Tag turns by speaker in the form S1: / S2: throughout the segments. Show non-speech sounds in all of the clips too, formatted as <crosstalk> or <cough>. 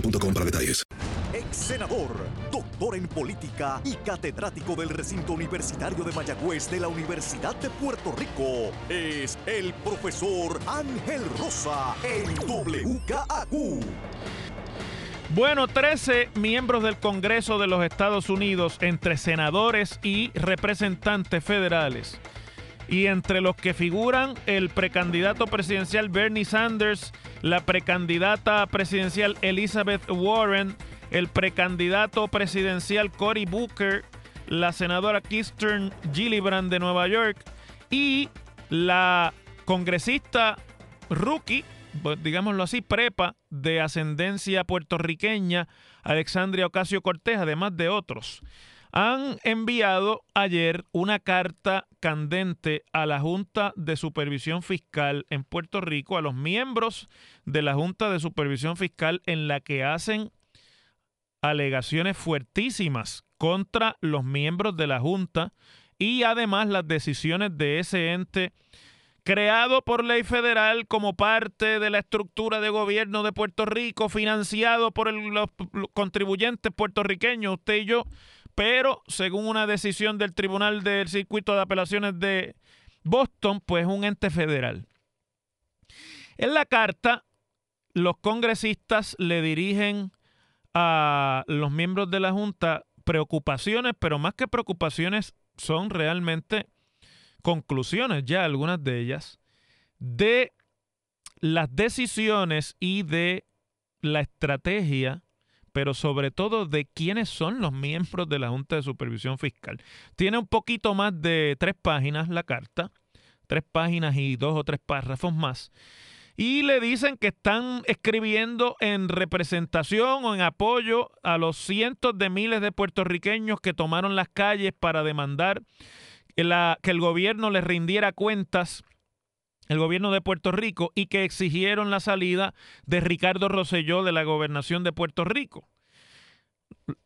S1: boostmobile.com para detalles.
S2: Ex senador, doctor en política y catedrático del recinto universitario de Mayagüez de la Universidad de Puerto Rico, es el profesor Ángel Rosa en WKAQ.
S3: Bueno, 13 miembros del Congreso de los Estados Unidos, entre senadores y representantes federales, y entre los que figuran el precandidato presidencial Bernie Sanders, la precandidata presidencial Elizabeth Warren, el precandidato presidencial Cory Booker, la senadora Kirsten Gillibrand de Nueva York y la congresista rookie, pues, digámoslo así, prepa de ascendencia puertorriqueña, Alexandria Ocasio Cortés, además de otros, han enviado ayer una carta candente a la Junta de Supervisión Fiscal en Puerto Rico, a los miembros de la Junta de Supervisión Fiscal, en la que hacen alegaciones fuertísimas contra los miembros de la Junta y además las decisiones de ese ente creado por ley federal como parte de la estructura de gobierno de Puerto Rico, financiado por los, los contribuyentes puertorriqueños, usted y yo, pero según una decisión del Tribunal del Circuito de Apelaciones de Boston, pues un ente federal. En la carta, los congresistas le dirigen a los miembros de la Junta preocupaciones, pero más que preocupaciones son realmente conclusiones, ya algunas de ellas, de las decisiones y de la estrategia, pero sobre todo de quiénes son los miembros de la Junta de Supervisión Fiscal. Tiene un poquito más de tres páginas la carta, tres páginas y dos o tres párrafos más. Y le dicen que están escribiendo en representación o en apoyo a los cientos de miles de puertorriqueños que tomaron las calles para demandar que, el gobierno les rindiera cuentas, el gobierno de Puerto Rico, y que exigieron la salida de Ricardo Rosselló de la gobernación de Puerto Rico.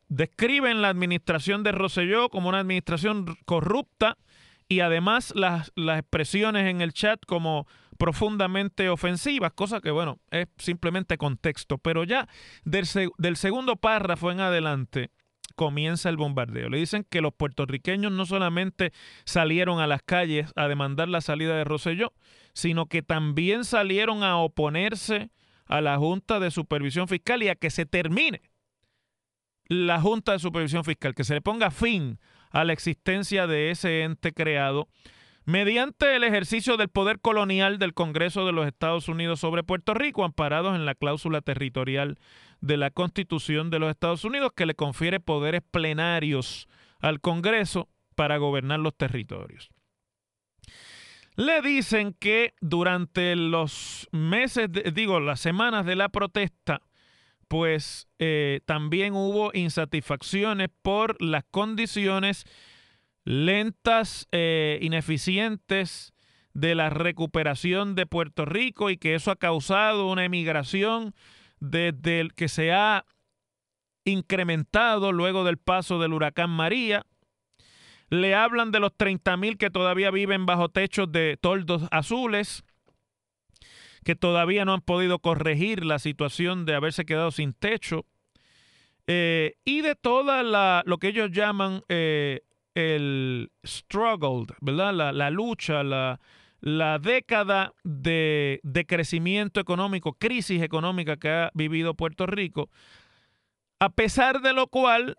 S3: Describen la administración de Rosselló como una administración corrupta y además las, las expresiones en el chat como profundamente ofensivas, cosa que, bueno, es simplemente contexto. Pero ya del, se- del segundo párrafo en adelante comienza el bombardeo. Le dicen que los puertorriqueños no solamente salieron a las calles a demandar la salida de Rosselló, sino que también salieron a oponerse a la Junta de Supervisión Fiscal y a que se termine la Junta de Supervisión Fiscal, que se le ponga fin a la existencia de ese ente creado mediante el ejercicio del poder colonial del Congreso de los Estados Unidos sobre Puerto Rico, amparados en la cláusula territorial de la Constitución de los Estados Unidos, que le confiere poderes plenarios al Congreso para gobernar los territorios. Le dicen que durante los meses, digo, las semanas de la protesta, pues eh, también hubo insatisfacciones por las condiciones lentas, e ineficientes de la recuperación de Puerto Rico y que eso ha causado una emigración desde el que se ha incrementado luego del paso del huracán María. Le hablan de los 30 mil que todavía viven bajo techos de toldos azules, que todavía no han podido corregir la situación de haberse quedado sin techo. Eh, y de toda la, lo que ellos llaman eh, el struggle, ¿verdad? La, lucha, la, la década de, de, crecimiento económico, crisis económica que ha vivido Puerto Rico, a pesar de lo cual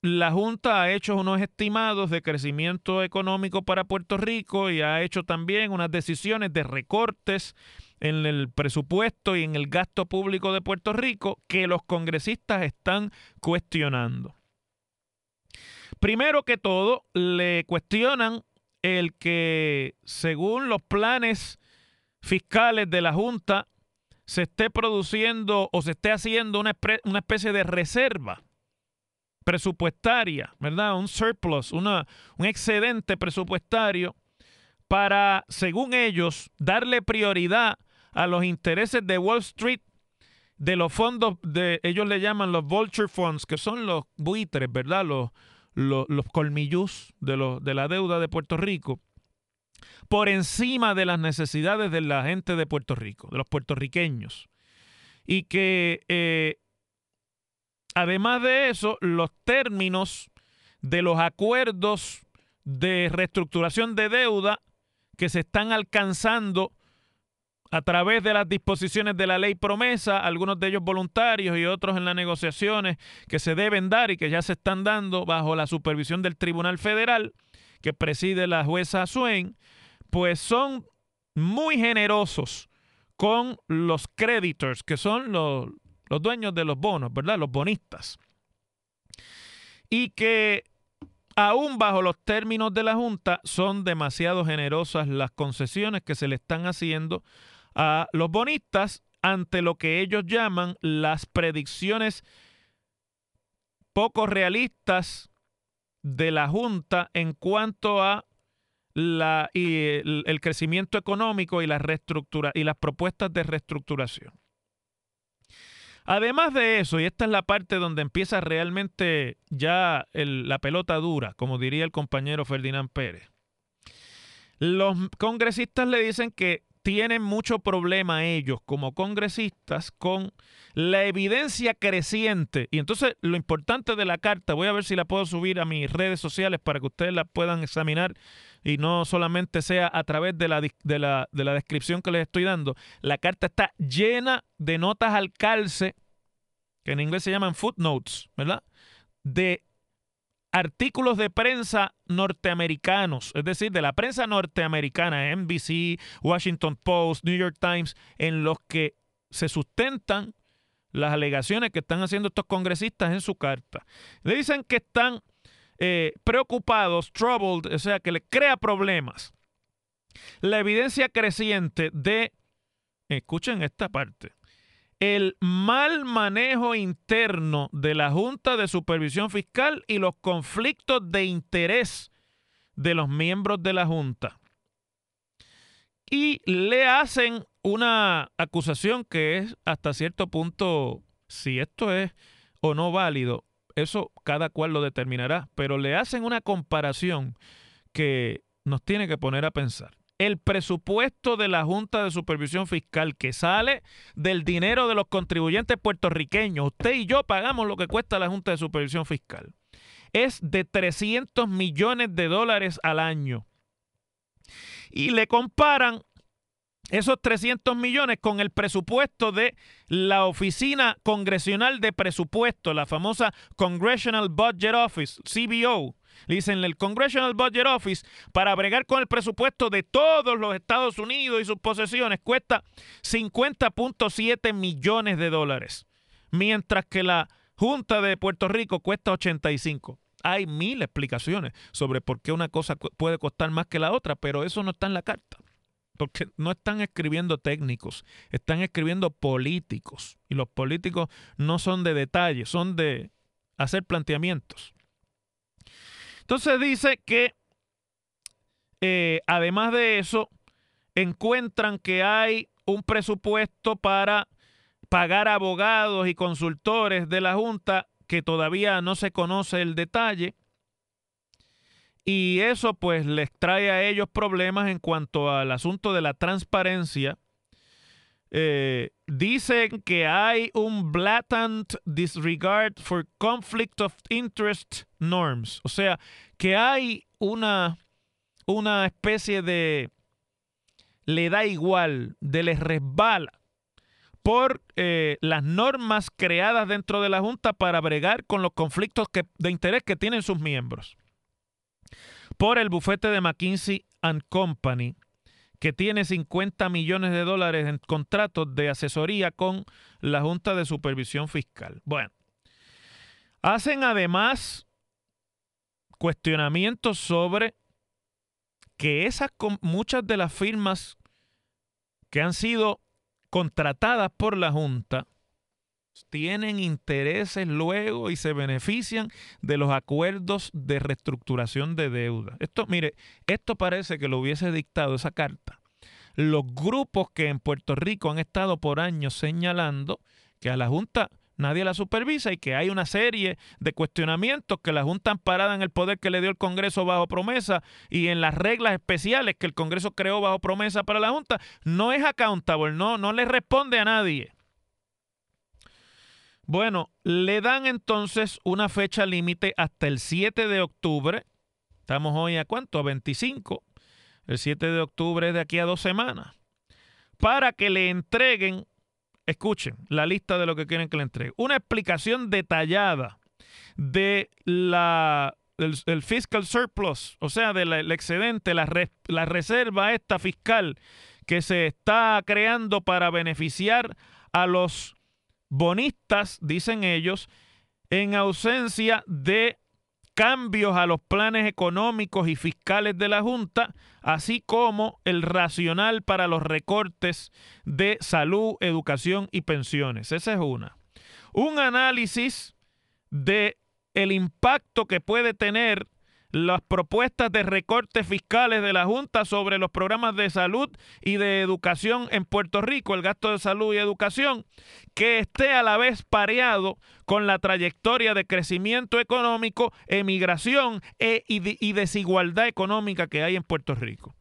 S3: la Junta ha hecho unos estimados de crecimiento económico para Puerto Rico y ha hecho también unas decisiones de recortes en el presupuesto y en el gasto público de Puerto Rico que los congresistas están cuestionando. Primero que todo, le cuestionan el que según los planes fiscales de la Junta se esté produciendo o se esté haciendo una, especie de reserva presupuestaria, ¿verdad? Un surplus, una, un excedente presupuestario para, según ellos, darle prioridad a los intereses de Wall Street de los fondos de, ellos le llaman los vulture funds, que son los buitres, ¿verdad? Los, los, los colmillus de, de la deuda de Puerto Rico por encima de las necesidades de la gente de Puerto Rico, de los puertorriqueños. Y que eh, además de eso, los términos de los acuerdos de reestructuración de deuda que se están alcanzando a través de las disposiciones de la ley promesa, algunos de ellos voluntarios y otros en las negociaciones que se deben dar y que ya se están dando bajo la supervisión del Tribunal Federal que preside la jueza Swain, pues son muy generosos con los creditors, que son los, los dueños de los bonos, ¿verdad? Los bonistas. Y que aún bajo los términos de la Junta son demasiado generosas las concesiones que se le están haciendo a los bonistas ante lo que ellos llaman las predicciones poco realistas de la Junta en cuanto a la, y el, crecimiento económico y reestructura y las propuestas de reestructuración. Además de eso, y esta es la parte donde empieza realmente ya la pelota dura, como diría el compañero Ferdinand Pérez. Los congresistas le dicen que tienen mucho problema ellos como congresistas con la evidencia creciente. Y entonces lo importante de la carta, voy a ver si la puedo subir a mis redes sociales para que ustedes la puedan examinar y no solamente sea a través de la, de la, de la descripción que les estoy dando. La carta está llena de notas al calce, que en inglés se llaman footnotes, ¿verdad? De artículos de prensa norteamericanos, es decir, de la prensa norteamericana, NBC, Washington Post, New York Times, en los que se sustentan las alegaciones que están haciendo estos congresistas en su carta. Le dicen que están eh, preocupados, troubled, o sea, que le crea problemas. La evidencia creciente de, escuchen esta parte, el mal manejo interno de la Junta de Supervisión Fiscal y los conflictos de interés de los miembros de la Junta. Y le hacen una acusación que es hasta cierto punto, si esto es o no válido, eso cada cual lo determinará, pero le hacen una comparación que nos tiene que poner a pensar el presupuesto de la Junta de Supervisión Fiscal que sale del dinero de los contribuyentes puertorriqueños, usted y yo pagamos lo que cuesta la Junta de Supervisión Fiscal, es de 300 millones de dólares al año. Y le comparan esos 300 millones con el presupuesto de la Oficina Congresional de Presupuesto, la famosa Congressional Budget Office, CBO, Dicen el Congressional Budget Office para bregar con el presupuesto de todos los Estados Unidos y sus posesiones cuesta 50.7 millones de dólares, mientras que la Junta de Puerto Rico cuesta 85. Hay mil explicaciones sobre por qué una cosa puede costar más que la otra, pero eso no está en la carta. Porque no están escribiendo técnicos, están escribiendo políticos. Y los políticos no son de detalles, son de hacer planteamientos. Entonces dice que eh, además de eso, encuentran que hay un presupuesto para pagar abogados y consultores de la Junta que todavía no se conoce el detalle. Y eso pues les trae a ellos problemas en cuanto al asunto de la transparencia. Eh, dicen que hay un blatant disregard for conflict of interest norms. O sea, que hay una, una especie de... le da igual, de les resbala por eh, las normas creadas dentro de la Junta para bregar con los conflictos de interés que tienen sus miembros. Por el bufete de McKinsey ⁇ Company, que tiene 50 millones de dólares en contratos de asesoría con la Junta de Supervisión Fiscal. Bueno, hacen además cuestionamientos sobre que esas muchas de las firmas que han sido contratadas por la Junta tienen intereses luego y se benefician de los acuerdos de reestructuración de deuda. Esto, mire, esto parece que lo hubiese dictado esa carta. Los grupos que en Puerto Rico han estado por años señalando que a la Junta nadie la supervisa y que hay una serie de cuestionamientos que la Junta amparada en el poder que le dio el Congreso bajo promesa y en las reglas especiales que el Congreso creó bajo promesa para la Junta, no es accountable, no, no le responde a nadie. Bueno, le dan entonces una fecha límite hasta el 7 de octubre. Estamos hoy a cuánto? A 25. El 7 de octubre es de aquí a dos semanas. Para que le entreguen escuchen la lista de lo que quieren que le entregue. Una explicación detallada de la fiscal surplus, o sea, del excedente, la, la reserva esta fiscal que se está creando para beneficiar a los bonistas, dicen ellos, en ausencia de cambios a los planes económicos y fiscales de la Junta, así como el racional para los recortes de salud, educación y pensiones. Esa es una. Un análisis de el impacto que puede tener las propuestas de recortes fiscales de la Junta sobre los programas de salud y de educación en Puerto Rico, el gasto de salud y educación, que esté a la vez pareado con la trayectoria de crecimiento económico, emigración e, y, desigualdad económica que hay en Puerto Rico.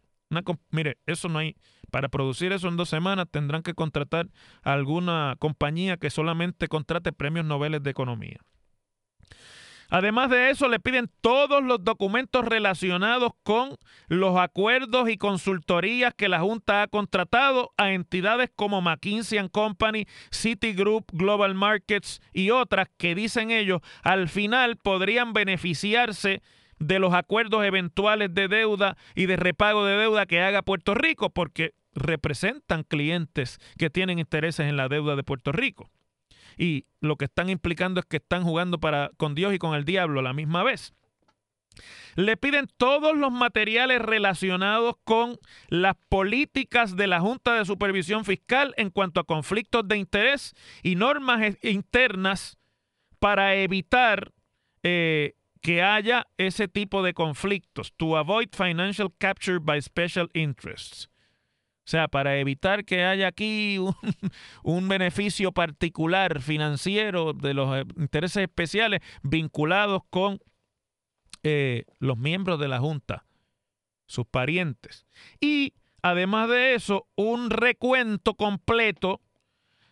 S3: mire, eso no hay. Para producir eso en dos semanas tendrán que contratar a alguna compañía que solamente contrate premios Nobel de Economía. Además de eso, le piden todos los documentos relacionados con los acuerdos y consultorías que la Junta ha contratado a entidades como McKinsey Company, Citigroup, Global Markets y otras que dicen ellos al final podrían beneficiarse de los acuerdos eventuales de deuda y de repago de deuda que haga Puerto Rico porque representan clientes que tienen intereses en la deuda de Puerto Rico y lo que están implicando es que están jugando para, con Dios y con el diablo a la misma vez. Le piden todos los materiales relacionados con las políticas de la Junta de Supervisión Fiscal en cuanto a conflictos de interés y normas e, internas para evitar eh, que haya ese tipo de conflictos. To avoid financial capture by special interests. O sea, para evitar que haya aquí <laughs> un, beneficio particular financiero de los eh, intereses especiales vinculados con eh, los miembros de la Junta, sus parientes. Y además de eso, un recuento completo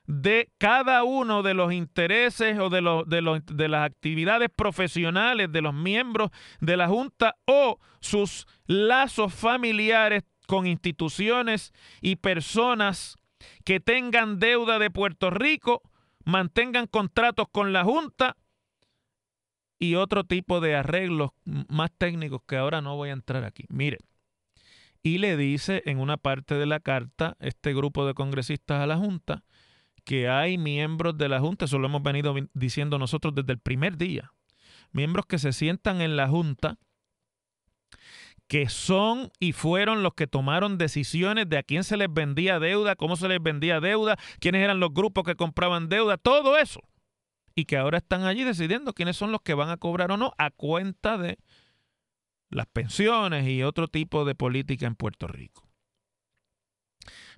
S3: de cada uno de los intereses o de, los, de, las actividades profesionales de los miembros de la Junta o sus lazos familiares con instituciones y personas que tengan deuda de Puerto Rico, mantengan contratos con la Junta y otro tipo de arreglos más técnicos que ahora no voy a entrar aquí. Mire, y le dice en una parte de la carta este grupo de congresistas a la Junta que hay miembros de la Junta, eso lo hemos venido diciendo nosotros desde el primer día, miembros que se sientan en la Junta que son y fueron los que tomaron decisiones de a quién se les vendía deuda, cómo se les vendía deuda, quiénes eran los grupos que compraban deuda, todo eso. Y que ahora están allí decidiendo quiénes son los que van a cobrar o no a cuenta de las pensiones y otro tipo de política en Puerto Rico.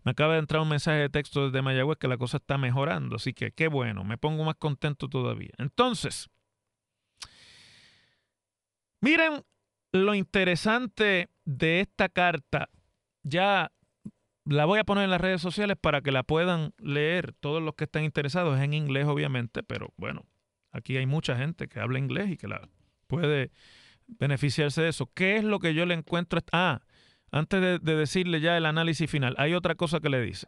S3: Me acaba de entrar un mensaje de texto desde Mayagüez que la cosa está mejorando, así que qué bueno, me pongo más contento todavía. Entonces, miren lo interesante de esta carta, ya la voy a poner en las redes sociales para que la puedan leer todos los que estén interesados. Es en inglés, obviamente, pero bueno, aquí hay mucha gente que habla inglés y que la puede beneficiarse de eso. ¿Qué es lo que yo le encuentro? Ah, antes de, de, decirle ya el análisis final, hay otra cosa que le dice.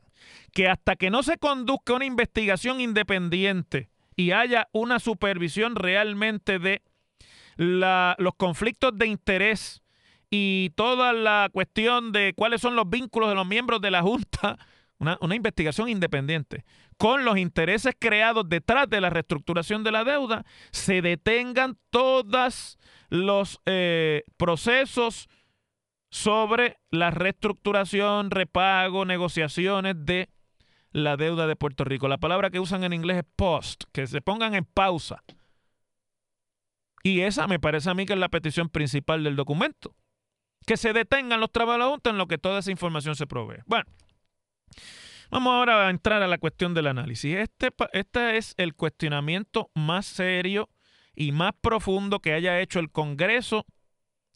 S3: Que hasta que no se conduzca una investigación independiente y haya una supervisión realmente de los conflictos de interés y toda la cuestión de cuáles son los vínculos de los miembros de la Junta, <laughs> una, investigación independiente, con los intereses creados detrás de la reestructuración de la deuda, se detengan todos los eh, procesos sobre la reestructuración, repago, negociaciones de la deuda de Puerto Rico. La palabra que usan en inglés es post, que se pongan en pausa y esa me parece a mí que es la petición principal del documento. Que se detengan los trabajadores en lo que toda esa información se provee. Bueno, vamos ahora a entrar a la cuestión del análisis. Este, este es el cuestionamiento más serio y más profundo que haya hecho el Congreso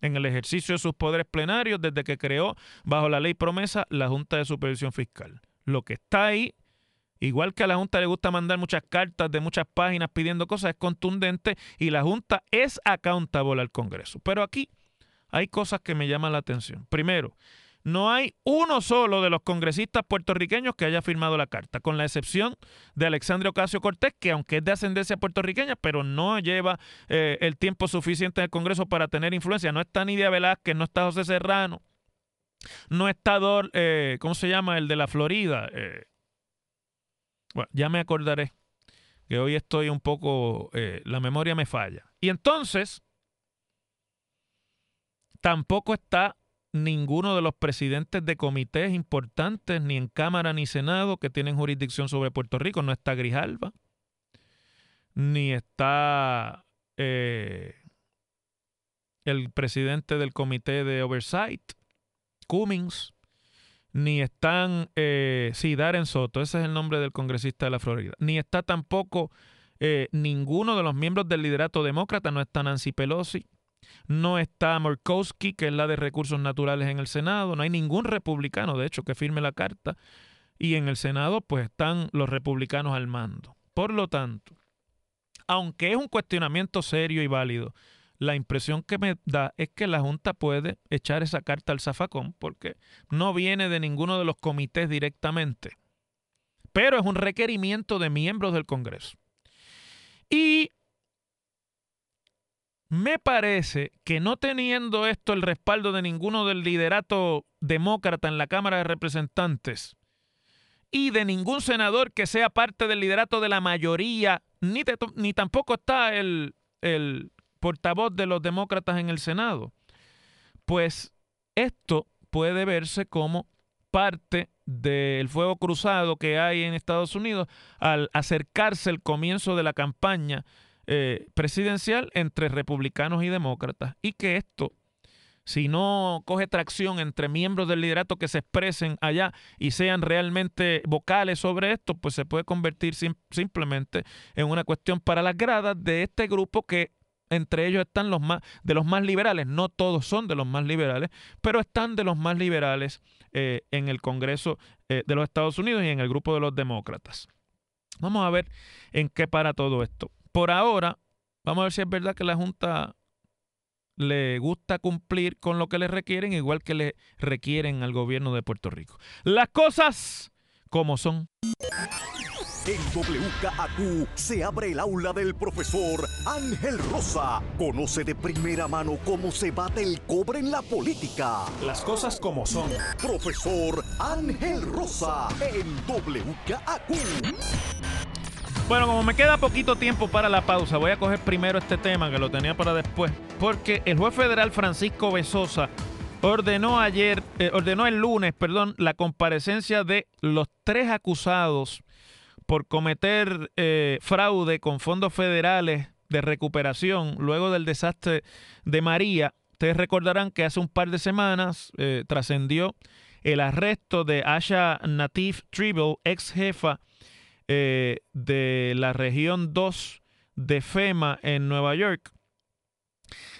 S3: en el ejercicio de sus poderes plenarios desde que creó, bajo la ley promesa, la Junta de Supervisión Fiscal. Lo que está ahí Igual que a la Junta le gusta mandar muchas cartas de muchas páginas pidiendo cosas, es contundente y la Junta es accountable al Congreso. Pero aquí hay cosas que me llaman la atención. Primero, no hay uno solo de los congresistas puertorriqueños que haya firmado la carta, con la excepción de Alexandre Ocasio Cortés, que aunque es de ascendencia puertorriqueña, pero no lleva eh, el tiempo suficiente en el Congreso para tener influencia. No está Nidia Velázquez, no está José Serrano, no está, Dor, eh, ¿cómo se llama? El de la Florida. Eh, bueno, ya me acordaré que hoy estoy un poco, eh, la memoria me falla. Y entonces, tampoco está ninguno de los presidentes de comités importantes, ni en Cámara ni Senado, que tienen jurisdicción sobre Puerto Rico. No está Grijalva, ni está eh, el presidente del comité de Oversight, Cummings, ni están, eh, sí, Darren Soto, ese es el nombre del congresista de la Florida, ni está tampoco eh, ninguno de los miembros del liderato demócrata, no está Nancy Pelosi, no está Murkowski, que es la de recursos naturales en el Senado, no hay ningún republicano, de hecho, que firme la carta, y en el Senado pues están los republicanos al mando. Por lo tanto, aunque es un cuestionamiento serio y válido, la impresión que me da es que la Junta puede echar esa carta al zafacón porque no viene de ninguno de los comités directamente, pero es un requerimiento de miembros del Congreso. Y me parece que no teniendo esto el respaldo de ninguno del liderato demócrata en la Cámara de Representantes y de ningún senador que sea parte del liderato de la mayoría, ni, tampoco está el, el portavoz de los demócratas en el Senado. Pues esto puede verse como parte del fuego cruzado que hay en Estados Unidos al acercarse el comienzo de la campaña eh, presidencial entre republicanos y demócratas y que esto si no coge tracción entre miembros del liderato que se expresen allá y sean realmente vocales sobre esto, pues se puede convertir simplemente en una cuestión para las gradas de este grupo que entre ellos están los más de los más liberales, no todos son de los más liberales, pero están de los más liberales eh, en el Congreso eh, de los Estados Unidos y en el grupo de los demócratas. Vamos a ver en qué para todo esto. Por ahora, vamos a ver si es verdad que la Junta le gusta cumplir con lo que le requieren, igual que le requieren al gobierno de Puerto Rico. Las cosas como son.
S2: En WKAQ se abre el aula del profesor Ángel Rosa. Conoce de primera mano cómo se bate el cobre en la política.
S3: Las cosas como son.
S2: Profesor Ángel Rosa en WKAQ.
S3: Bueno, como me queda poquito tiempo para la pausa, voy a coger primero este tema que lo tenía para después, porque el juez federal Francisco Besosa ordenó ayer, eh, ordenó el lunes, perdón, la comparecencia de los tres acusados por cometer eh, fraude con fondos federales de recuperación luego del desastre de María. Ustedes recordarán que hace un par de semanas eh, trascendió el arresto de Asha Natif Tribble, ex jefa de la región 2 de FEMA en Nueva York,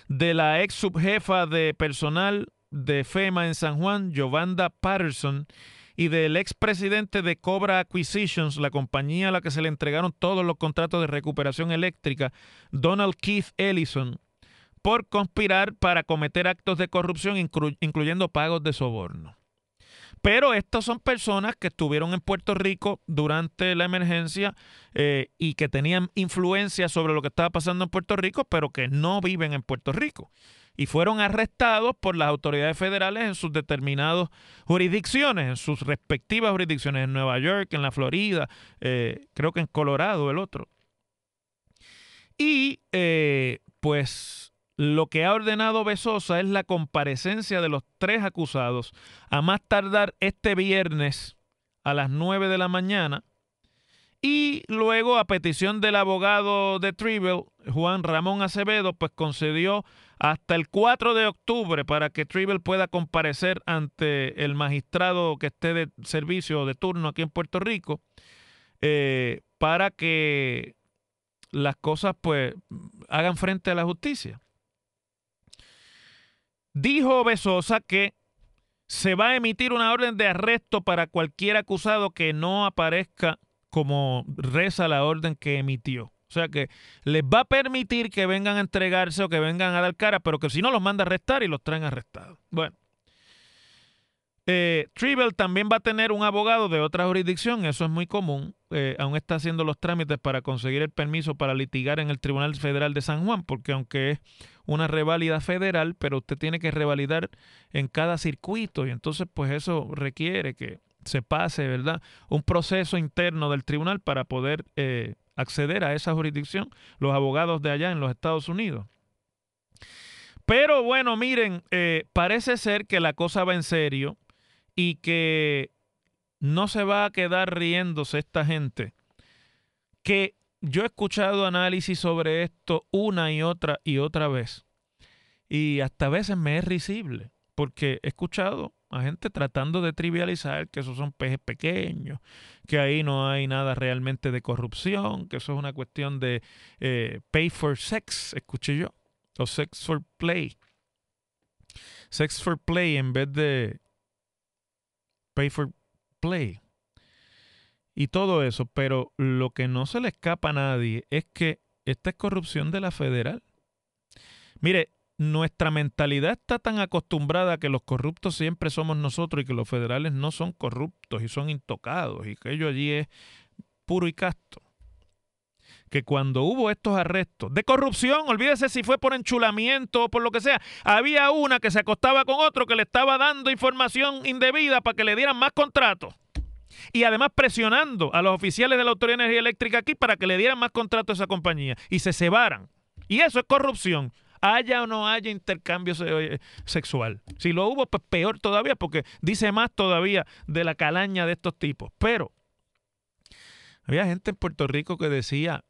S3: de la ex subjefa de personal de FEMA en San Juan, Giovanna Patterson, y del expresidente de Cobra Acquisitions, la compañía a la que se le entregaron todos los contratos de recuperación eléctrica, Donald Keith Ellison, por conspirar para cometer actos de corrupción, incluyendo pagos de soborno. Pero estas son personas que estuvieron en Puerto Rico durante la emergencia eh, y que tenían influencia sobre lo que estaba pasando en Puerto Rico, pero que no viven en Puerto Rico y fueron arrestados por las autoridades federales en sus determinadas jurisdicciones, en sus respectivas jurisdicciones, en Nueva York, en la Florida, eh, creo que en Colorado el otro. Y eh, pues lo que ha ordenado Besosa es la comparecencia de los tres acusados a más tardar este viernes a las 9 de la mañana. Y luego, a petición del abogado de Tribble, Juan Ramón Acevedo, pues concedió hasta el 4 de octubre para que Tribble pueda comparecer ante el magistrado que esté de servicio de turno aquí en Puerto Rico eh, para que las cosas pues hagan frente a la justicia. Dijo Besosa que se va a emitir una orden de arresto para cualquier acusado que no aparezca como reza la orden que emitió. O sea que les va a permitir que vengan a entregarse o que vengan a dar cara, pero que si no los manda a arrestar y los traen arrestados. Bueno. Eh, también va a tener un abogado de otra jurisdicción, eso es muy común. Eh, aún está haciendo los trámites para conseguir el permiso para litigar en el Tribunal Federal de San Juan, porque aunque es una reválida federal, pero usted tiene que revalidar en cada circuito y entonces pues eso requiere que se pase, ¿verdad? Un proceso interno del tribunal para poder eh, acceder a esa jurisdicción los abogados de allá en los Estados Unidos. Pero bueno, miren, eh, parece ser que la cosa va en serio y que no se va a quedar riéndose esta gente. Que yo he escuchado análisis sobre esto una y otra y otra vez. Y hasta a veces me es risible, porque he escuchado a gente tratando de trivializar que esos son peces pequeños, que ahí no hay nada realmente de corrupción, que eso es una cuestión de eh, pay for sex, escuché yo, o sex for play. Sex for play en vez de pay for play. Y todo eso, pero lo que no se le escapa a nadie es que esta es corrupción de la federal. Mire, nuestra mentalidad está tan acostumbrada a que los corruptos siempre somos nosotros y que los federales no son corruptos y son intocados y que ello allí es puro y casto. Que cuando hubo estos arrestos de corrupción, olvídese si fue por enchulamiento o por lo que sea, había una que se acostaba con otro que le estaba dando información indebida para que le dieran más contratos. Y además presionando a los oficiales de la Autoridad de Energía Eléctrica aquí para que le dieran más contratos a esa compañía y se cebaran. Y eso es corrupción haya o no haya intercambio eh, sexual. Si lo hubo, pues peor todavía, porque dice más todavía de la calaña de estos tipos. Pero había gente en Puerto Rico que decía,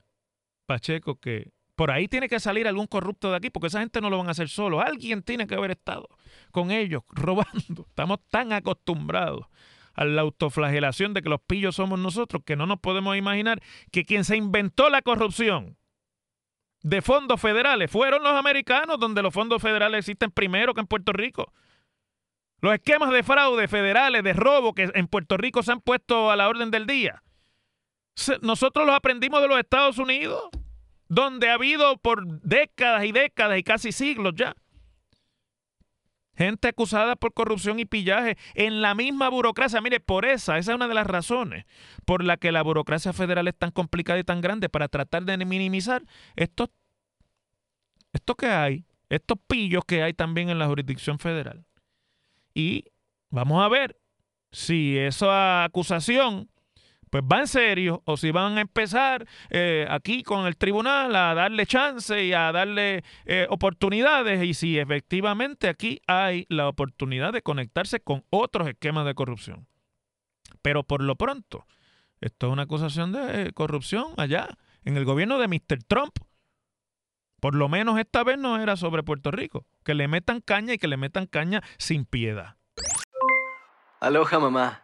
S3: Pacheco, que por ahí tiene que salir algún corrupto de aquí, porque esa gente no lo van a hacer solo. Alguien tiene que haber estado con ellos <laughs> robando. Estamos tan acostumbrados a la autoflagelación de que los pillos somos nosotros que no nos podemos imaginar que quien se inventó la corrupción de fondos federales. Fueron los americanos donde los fondos federales existen primero que en Puerto Rico. Los esquemas de fraude federales, de robo que en Puerto Rico se han puesto a la orden del día. Nosotros los aprendimos de los Estados Unidos, donde ha habido por décadas y décadas y casi siglos ya Gente acusada por corrupción y pillaje en la misma burocracia. Mire, por esa, esa es una de las razones por la que la burocracia federal es tan complicada y tan grande para tratar de minimizar estos, esto que hay, estos pillos que hay también en la jurisdicción federal. Y vamos a ver si esa acusación pues va en serio o si van a empezar eh, aquí con el tribunal a darle chance y a darle eh, oportunidades y si efectivamente aquí hay la oportunidad de conectarse con otros esquemas de corrupción. Pero por lo pronto, esto es una acusación de corrupción allá en el gobierno de Mr. Trump. Por lo menos esta vez no era sobre Puerto Rico. Que le metan caña y que le metan caña sin piedad.
S4: Aloha mamá.